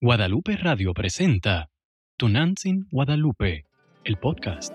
Guadalupe Radio presenta Tunantzin Guadalupe, el podcast.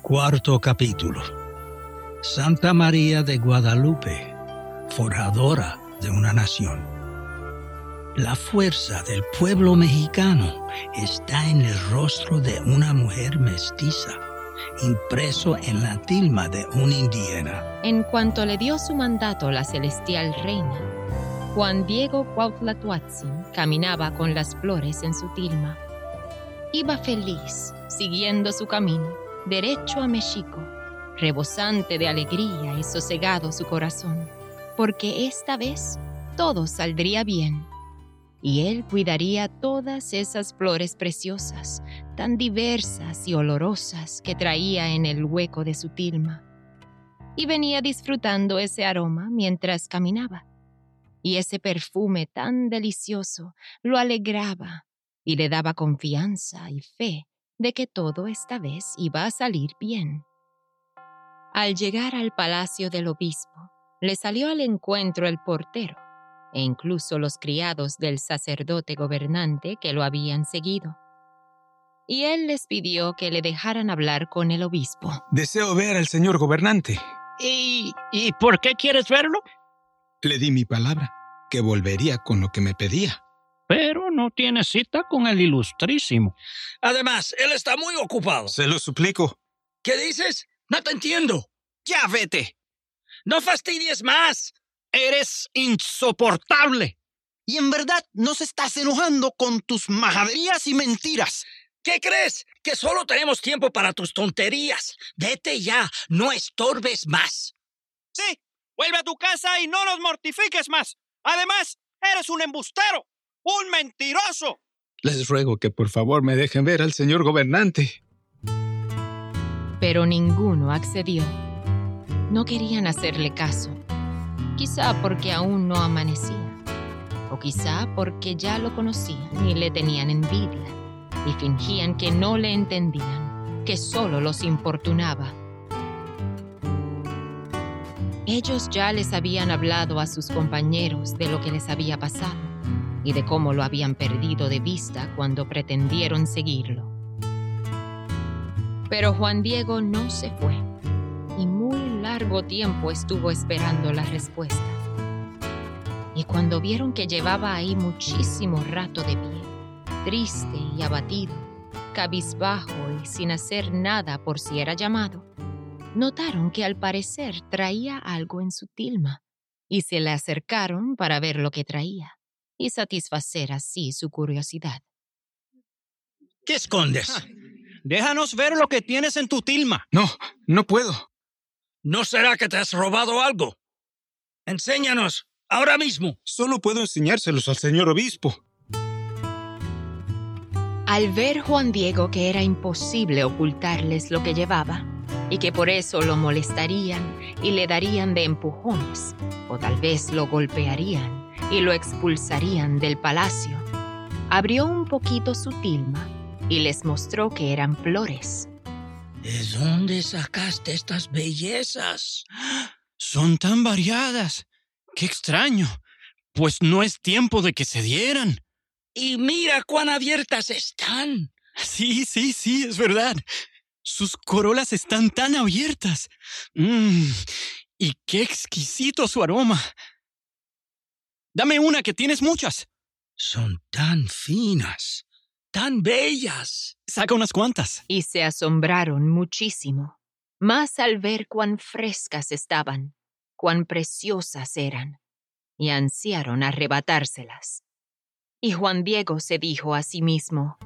Cuarto capítulo. Santa María de Guadalupe, forjadora de una nación. La fuerza del pueblo mexicano está en el rostro de una mujer mestiza, impreso en la tilma de un indígena. En cuanto le dio su mandato la celestial reina, Juan Diego Cuauhtlatoatzin caminaba con las flores en su tilma. Iba feliz, siguiendo su camino, derecho a México, rebosante de alegría y sosegado su corazón, porque esta vez todo saldría bien y él cuidaría todas esas flores preciosas, tan diversas y olorosas que traía en el hueco de su tilma. Y venía disfrutando ese aroma mientras caminaba. Y ese perfume tan delicioso lo alegraba y le daba confianza y fe de que todo esta vez iba a salir bien. Al llegar al palacio del obispo, le salió al encuentro el portero e incluso los criados del sacerdote gobernante que lo habían seguido. Y él les pidió que le dejaran hablar con el obispo. Deseo ver al señor gobernante. ¿Y, ¿Y por qué quieres verlo? Le di mi palabra, que volvería con lo que me pedía. Pero no tiene cita con el ilustrísimo. Además, él está muy ocupado. Se lo suplico. ¿Qué dices? No te entiendo. Ya vete. No fastidies más. Eres insoportable. Y en verdad nos estás enojando con tus majaderías y mentiras. ¿Qué crees? Que solo tenemos tiempo para tus tonterías. Vete ya, no estorbes más. Sí, vuelve a tu casa y no nos mortifiques más. Además, eres un embustero, un mentiroso. Les ruego que por favor me dejen ver al señor gobernante. Pero ninguno accedió. No querían hacerle caso. Quizá porque aún no amanecía. O quizá porque ya lo conocían y le tenían envidia. Y fingían que no le entendían, que solo los importunaba. Ellos ya les habían hablado a sus compañeros de lo que les había pasado y de cómo lo habían perdido de vista cuando pretendieron seguirlo. Pero Juan Diego no se fue y muy largo tiempo estuvo esperando la respuesta. Y cuando vieron que llevaba ahí muchísimo rato de pie, triste y abatido, cabizbajo y sin hacer nada por si era llamado, notaron que al parecer traía algo en su tilma y se le acercaron para ver lo que traía y satisfacer así su curiosidad. ¿Qué escondes? Ah, déjanos ver lo que tienes en tu tilma. No, no puedo. ¿No será que te has robado algo? Enséñanos, ahora mismo. Solo puedo enseñárselos al señor obispo. Al ver Juan Diego que era imposible ocultarles lo que llevaba, y que por eso lo molestarían y le darían de empujones, o tal vez lo golpearían y lo expulsarían del palacio, abrió un poquito su tilma y les mostró que eran flores. ¿De dónde sacaste estas bellezas? Son tan variadas. Qué extraño. Pues no es tiempo de que se dieran. Y mira cuán abiertas están. Sí, sí, sí, es verdad. Sus corolas están tan abiertas. Mmm, y qué exquisito su aroma. Dame una que tienes muchas. Son tan finas, tan bellas. Saca unas cuantas. Y se asombraron muchísimo, más al ver cuán frescas estaban, cuán preciosas eran, y ansiaron arrebatárselas. Y Juan Diego se dijo a sí mismo,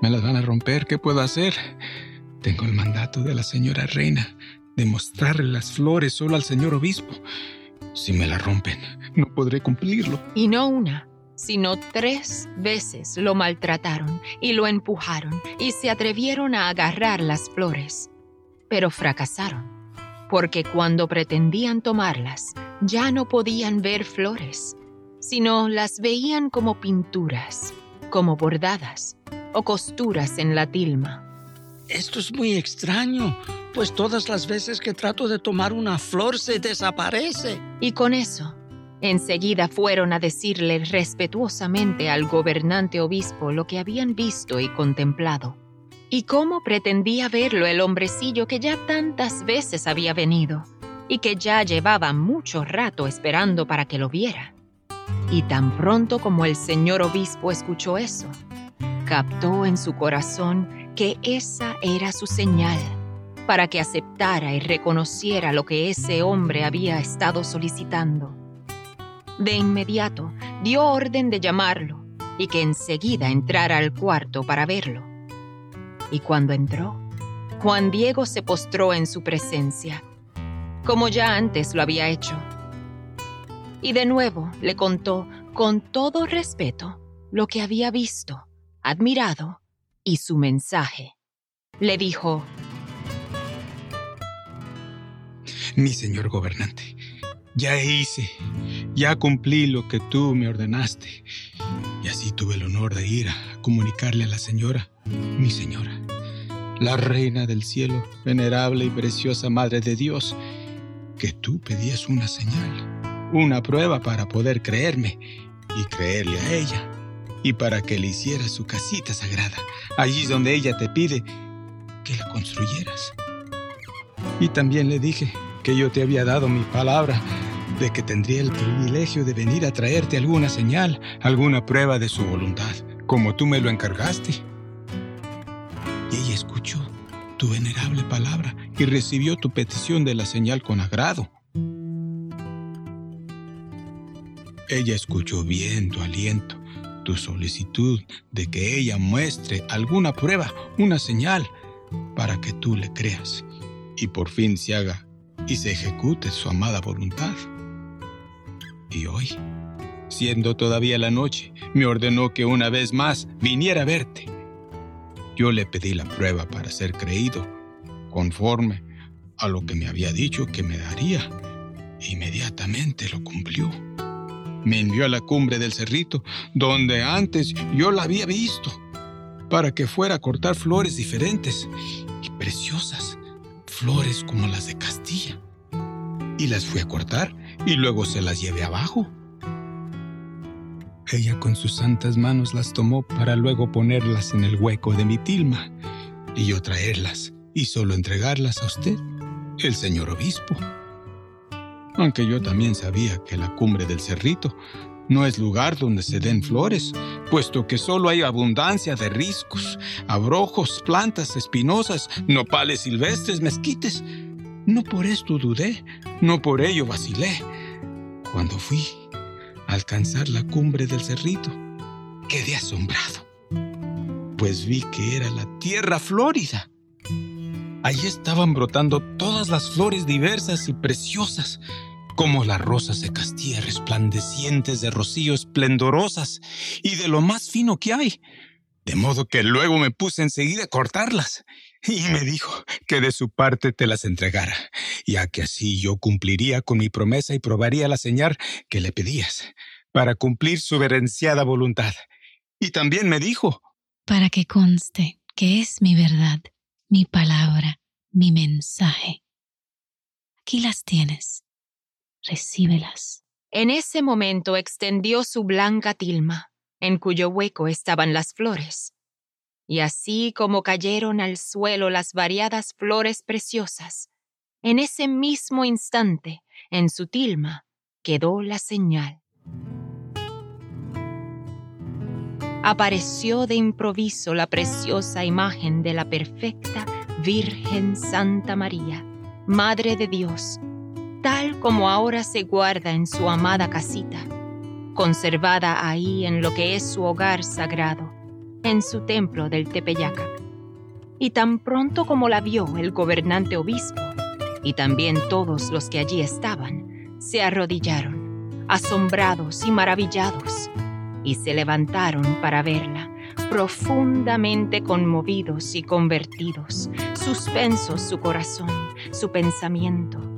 Me las van a romper, ¿qué puedo hacer? Tengo el mandato de la señora reina de mostrarle las flores solo al señor obispo. Si me la rompen, no podré cumplirlo. Y no una, sino tres veces lo maltrataron y lo empujaron y se atrevieron a agarrar las flores. Pero fracasaron, porque cuando pretendían tomarlas, ya no podían ver flores, sino las veían como pinturas, como bordadas o costuras en la tilma. Esto es muy extraño, pues todas las veces que trato de tomar una flor se desaparece. Y con eso, Enseguida fueron a decirle respetuosamente al gobernante obispo lo que habían visto y contemplado, y cómo pretendía verlo el hombrecillo que ya tantas veces había venido, y que ya llevaba mucho rato esperando para que lo viera. Y tan pronto como el señor obispo escuchó eso, captó en su corazón que esa era su señal para que aceptara y reconociera lo que ese hombre había estado solicitando de inmediato dio orden de llamarlo y que enseguida entrara al cuarto para verlo. Y cuando entró, Juan Diego se postró en su presencia, como ya antes lo había hecho. Y de nuevo le contó con todo respeto lo que había visto, admirado y su mensaje. Le dijo, Mi señor gobernante, ya hice, ya cumplí lo que tú me ordenaste. Y así tuve el honor de ir a comunicarle a la señora, mi señora, la reina del cielo, venerable y preciosa Madre de Dios, que tú pedías una señal, una prueba para poder creerme y creerle a ella, y para que le hiciera su casita sagrada, allí donde ella te pide que la construyeras. Y también le dije que yo te había dado mi palabra de que tendría el privilegio de venir a traerte alguna señal, alguna prueba de su voluntad, como tú me lo encargaste. Y ella escuchó tu venerable palabra y recibió tu petición de la señal con agrado. Ella escuchó bien tu aliento, tu solicitud de que ella muestre alguna prueba, una señal, para que tú le creas y por fin se haga y se ejecute su amada voluntad. Y hoy, siendo todavía la noche, me ordenó que una vez más viniera a verte. Yo le pedí la prueba para ser creído, conforme a lo que me había dicho que me daría. Inmediatamente lo cumplió. Me envió a la cumbre del cerrito, donde antes yo la había visto, para que fuera a cortar flores diferentes y preciosas flores como las de Castilla. Y las fui a cortar y luego se las llevé abajo. Ella con sus santas manos las tomó para luego ponerlas en el hueco de mi tilma y yo traerlas y solo entregarlas a usted, el señor obispo. Aunque yo también sabía que la cumbre del cerrito no es lugar donde se den flores, puesto que solo hay abundancia de riscos, abrojos, plantas espinosas, nopales silvestres, mezquites. No por esto dudé, no por ello vacilé. Cuando fui a alcanzar la cumbre del cerrito, quedé asombrado, pues vi que era la tierra florida. Allí estaban brotando todas las flores diversas y preciosas, como las rosas de Castilla resplandecientes de rocío esplendorosas y de lo más fino que hay. De modo que luego me puse enseguida a cortarlas y me dijo que de su parte te las entregara, ya que así yo cumpliría con mi promesa y probaría la señal que le pedías, para cumplir su verenciada voluntad. Y también me dijo, para que conste que es mi verdad, mi palabra, mi mensaje. Aquí las tienes recíbelas. En ese momento extendió su blanca tilma, en cuyo hueco estaban las flores. Y así como cayeron al suelo las variadas flores preciosas, en ese mismo instante, en su tilma, quedó la señal. Apareció de improviso la preciosa imagen de la perfecta Virgen Santa María, Madre de Dios, tal como ahora se guarda en su amada casita, conservada ahí en lo que es su hogar sagrado, en su templo del Tepeyaca. Y tan pronto como la vio el gobernante obispo, y también todos los que allí estaban, se arrodillaron, asombrados y maravillados, y se levantaron para verla, profundamente conmovidos y convertidos, suspensos su corazón, su pensamiento,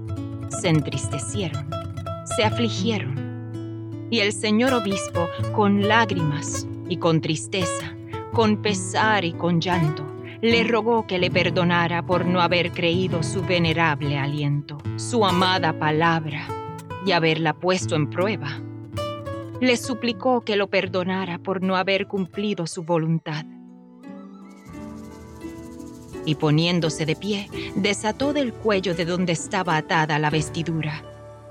se entristecieron, se afligieron. Y el señor obispo, con lágrimas y con tristeza, con pesar y con llanto, le rogó que le perdonara por no haber creído su venerable aliento, su amada palabra, y haberla puesto en prueba. Le suplicó que lo perdonara por no haber cumplido su voluntad. Y poniéndose de pie, desató del cuello de donde estaba atada la vestidura,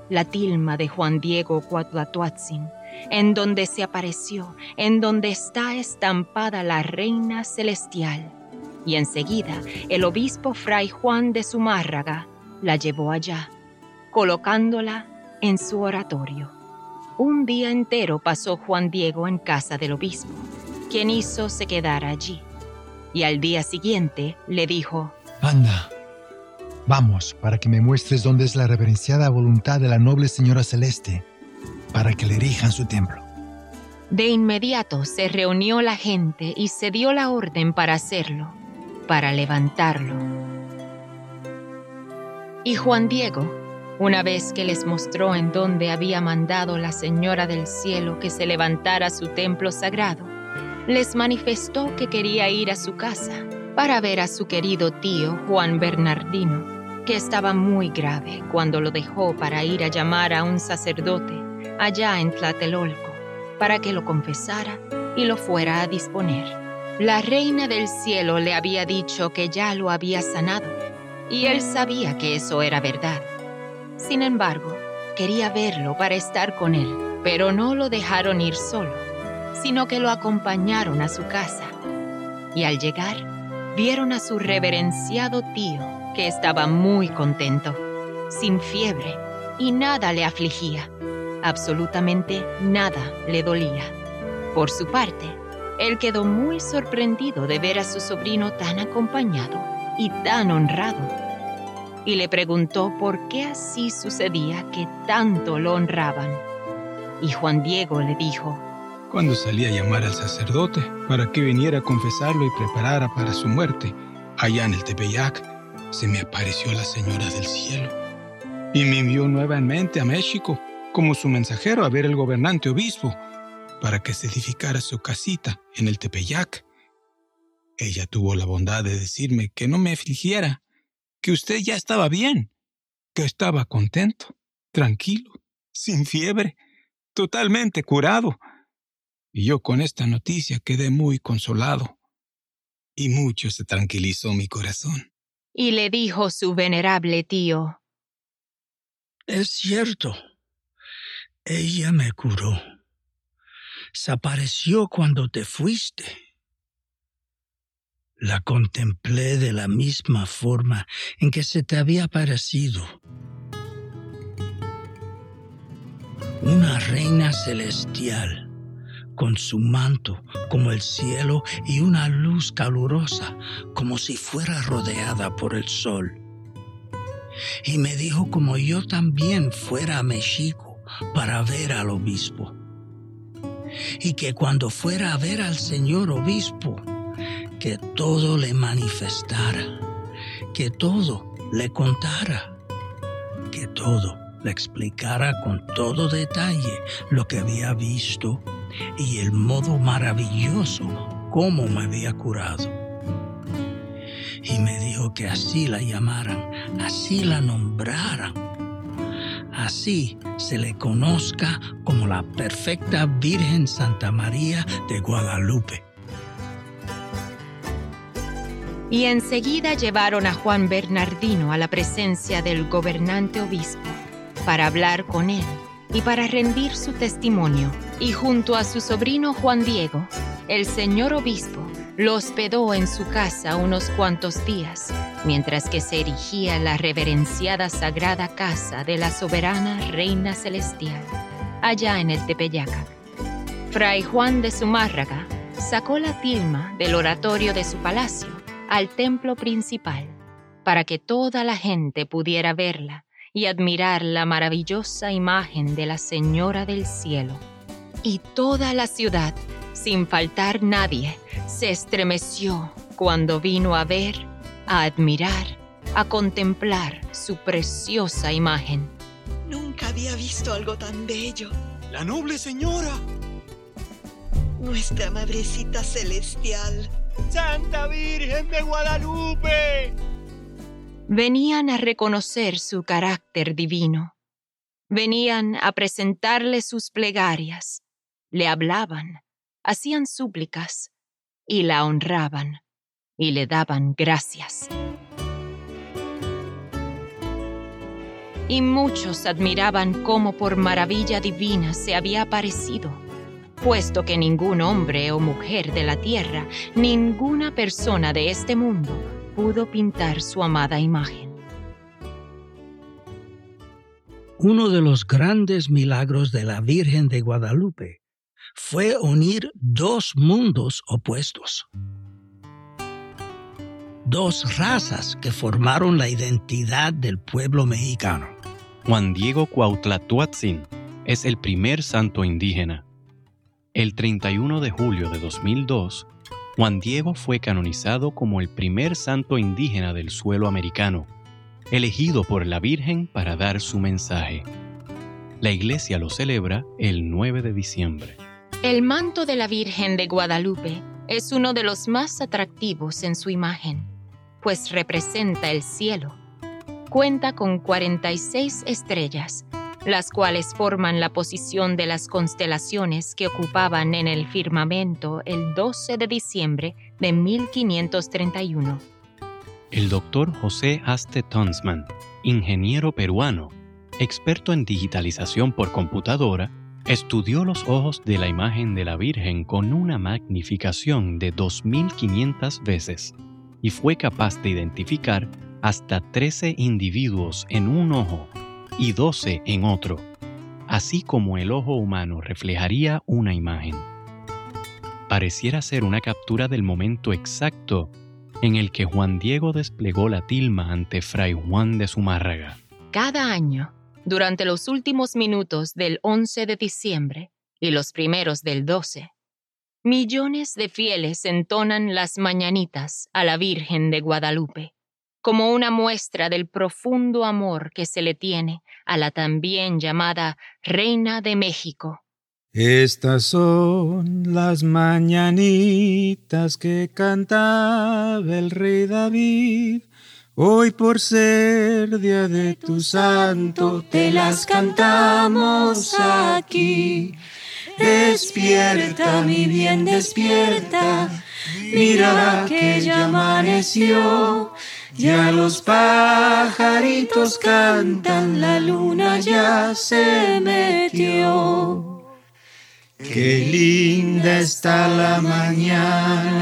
la tilma de Juan Diego Cuatlatuatzin, en donde se apareció, en donde está estampada la reina celestial. Y enseguida el obispo Fray Juan de Zumárraga la llevó allá, colocándola en su oratorio. Un día entero pasó Juan Diego en casa del obispo, quien hizo se quedara allí. Y al día siguiente le dijo, Anda, vamos para que me muestres dónde es la reverenciada voluntad de la noble señora celeste, para que le erijan su templo. De inmediato se reunió la gente y se dio la orden para hacerlo, para levantarlo. Y Juan Diego, una vez que les mostró en dónde había mandado la Señora del Cielo que se levantara su templo sagrado, les manifestó que quería ir a su casa para ver a su querido tío Juan Bernardino, que estaba muy grave cuando lo dejó para ir a llamar a un sacerdote allá en Tlatelolco para que lo confesara y lo fuera a disponer. La reina del cielo le había dicho que ya lo había sanado y él sabía que eso era verdad. Sin embargo, quería verlo para estar con él, pero no lo dejaron ir solo, sino que lo acompañaron a su casa. Y al llegar, vieron a su reverenciado tío, que estaba muy contento, sin fiebre, y nada le afligía. Absolutamente nada le dolía. Por su parte, él quedó muy sorprendido de ver a su sobrino tan acompañado y tan honrado y le preguntó por qué así sucedía que tanto lo honraban. Y Juan Diego le dijo, Cuando salí a llamar al sacerdote para que viniera a confesarlo y preparara para su muerte, allá en el Tepeyac, se me apareció la Señora del Cielo y me envió nuevamente a México como su mensajero a ver el gobernante obispo para que se edificara su casita en el Tepeyac. Ella tuvo la bondad de decirme que no me afligiera, que usted ya estaba bien, que estaba contento, tranquilo, sin fiebre, totalmente curado. Y yo con esta noticia quedé muy consolado. Y mucho se tranquilizó mi corazón. Y le dijo su venerable tío, Es cierto. Ella me curó. Se apareció cuando te fuiste. La contemplé de la misma forma en que se te había aparecido. Una reina celestial, con su manto como el cielo y una luz calurosa como si fuera rodeada por el sol. Y me dijo como yo también fuera a México para ver al obispo. Y que cuando fuera a ver al señor obispo, que todo le manifestara, que todo le contara, que todo le explicara con todo detalle lo que había visto y el modo maravilloso como me había curado. Y me dijo que así la llamaran, así la nombraran, así se le conozca como la perfecta Virgen Santa María de Guadalupe. Y enseguida llevaron a Juan Bernardino a la presencia del gobernante obispo para hablar con él y para rendir su testimonio. Y junto a su sobrino Juan Diego, el señor obispo lo hospedó en su casa unos cuantos días, mientras que se erigía la reverenciada sagrada casa de la soberana Reina Celestial, allá en el Tepeyaca. Fray Juan de Zumárraga sacó la tilma del oratorio de su palacio al templo principal, para que toda la gente pudiera verla y admirar la maravillosa imagen de la Señora del Cielo. Y toda la ciudad, sin faltar nadie, se estremeció cuando vino a ver, a admirar, a contemplar su preciosa imagen. Nunca había visto algo tan bello. La noble señora. Nuestra madrecita celestial. Santa Virgen de Guadalupe. Venían a reconocer su carácter divino. Venían a presentarle sus plegarias, le hablaban, hacían súplicas y la honraban y le daban gracias. Y muchos admiraban cómo por maravilla divina se había aparecido, puesto que ningún hombre o mujer de la tierra, ninguna persona de este mundo pudo pintar su amada imagen. Uno de los grandes milagros de la Virgen de Guadalupe fue unir dos mundos opuestos. Dos razas que formaron la identidad del pueblo mexicano. Juan Diego Cuautlatuatzin es el primer santo indígena. El 31 de julio de 2002, Juan Diego fue canonizado como el primer santo indígena del suelo americano elegido por la Virgen para dar su mensaje. La iglesia lo celebra el 9 de diciembre. El manto de la Virgen de Guadalupe es uno de los más atractivos en su imagen, pues representa el cielo. Cuenta con 46 estrellas, las cuales forman la posición de las constelaciones que ocupaban en el firmamento el 12 de diciembre de 1531 el doctor José Aste Tonsman, ingeniero peruano, experto en digitalización por computadora, estudió los ojos de la imagen de la Virgen con una magnificación de 2.500 veces y fue capaz de identificar hasta 13 individuos en un ojo y 12 en otro, así como el ojo humano reflejaría una imagen. Pareciera ser una captura del momento exacto en el que Juan Diego desplegó la tilma ante Fray Juan de Zumárraga. Cada año, durante los últimos minutos del 11 de diciembre y los primeros del 12, millones de fieles entonan las mañanitas a la Virgen de Guadalupe, como una muestra del profundo amor que se le tiene a la también llamada Reina de México. Estas son las mañanitas que cantaba el rey David. Hoy por ser día de tu santo, te las cantamos aquí. Despierta, mi bien, despierta. Mira que ya amaneció. Ya los pajaritos cantan, la luna ya se metió. Qué linda está la mañana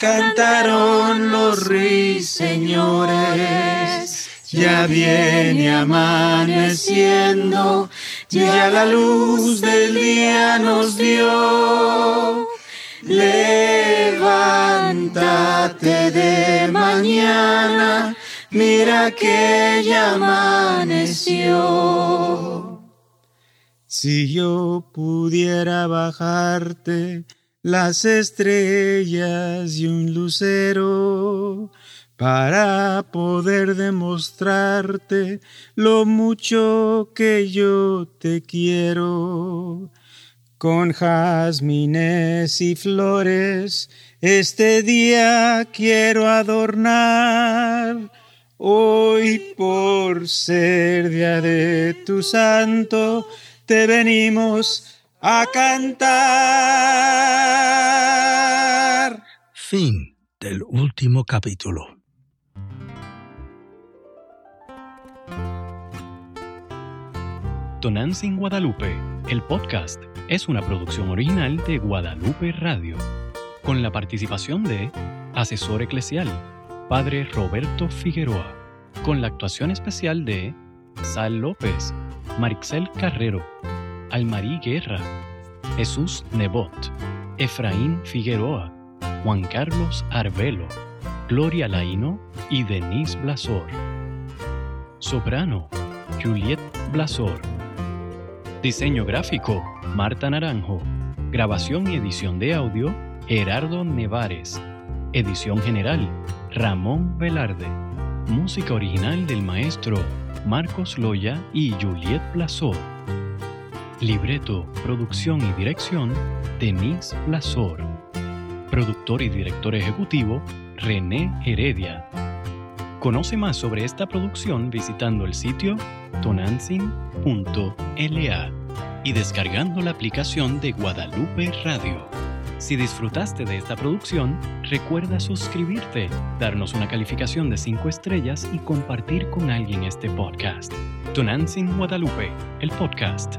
cantaron los ruiseñores. Ya viene amaneciendo, ya la luz del día nos dio. Levántate de mañana, mira que ya amaneció. Si yo pudiera bajarte las estrellas y un lucero para poder demostrarte lo mucho que yo te quiero. Con jazmines y flores este día quiero adornar. Hoy por ser día de tu santo, te venimos a cantar. Fin del último capítulo. Tonantzin Guadalupe, el podcast, es una producción original de Guadalupe Radio, con la participación de asesor eclesial, Padre Roberto Figueroa, con la actuación especial de Sal López, Marixel Carrero, Almarí Guerra, Jesús Nebot, Efraín Figueroa, Juan Carlos Arbelo, Gloria Laino y Denise Blasor. Soprano, Juliet Blasor. Diseño gráfico, Marta Naranjo. Grabación y edición de audio, Gerardo Nevares. Edición general, Ramón Velarde. Música original del maestro Marcos Loya y Juliet Plazor. Libreto, producción y dirección, Denise Plazor. Productor y director ejecutivo, René Heredia. Conoce más sobre esta producción visitando el sitio tonantzin.la y descargando la aplicación de Guadalupe Radio. Si disfrutaste de esta producción, recuerda suscribirte, darnos una calificación de 5 estrellas y compartir con alguien este podcast. Tonantzin Guadalupe, el podcast.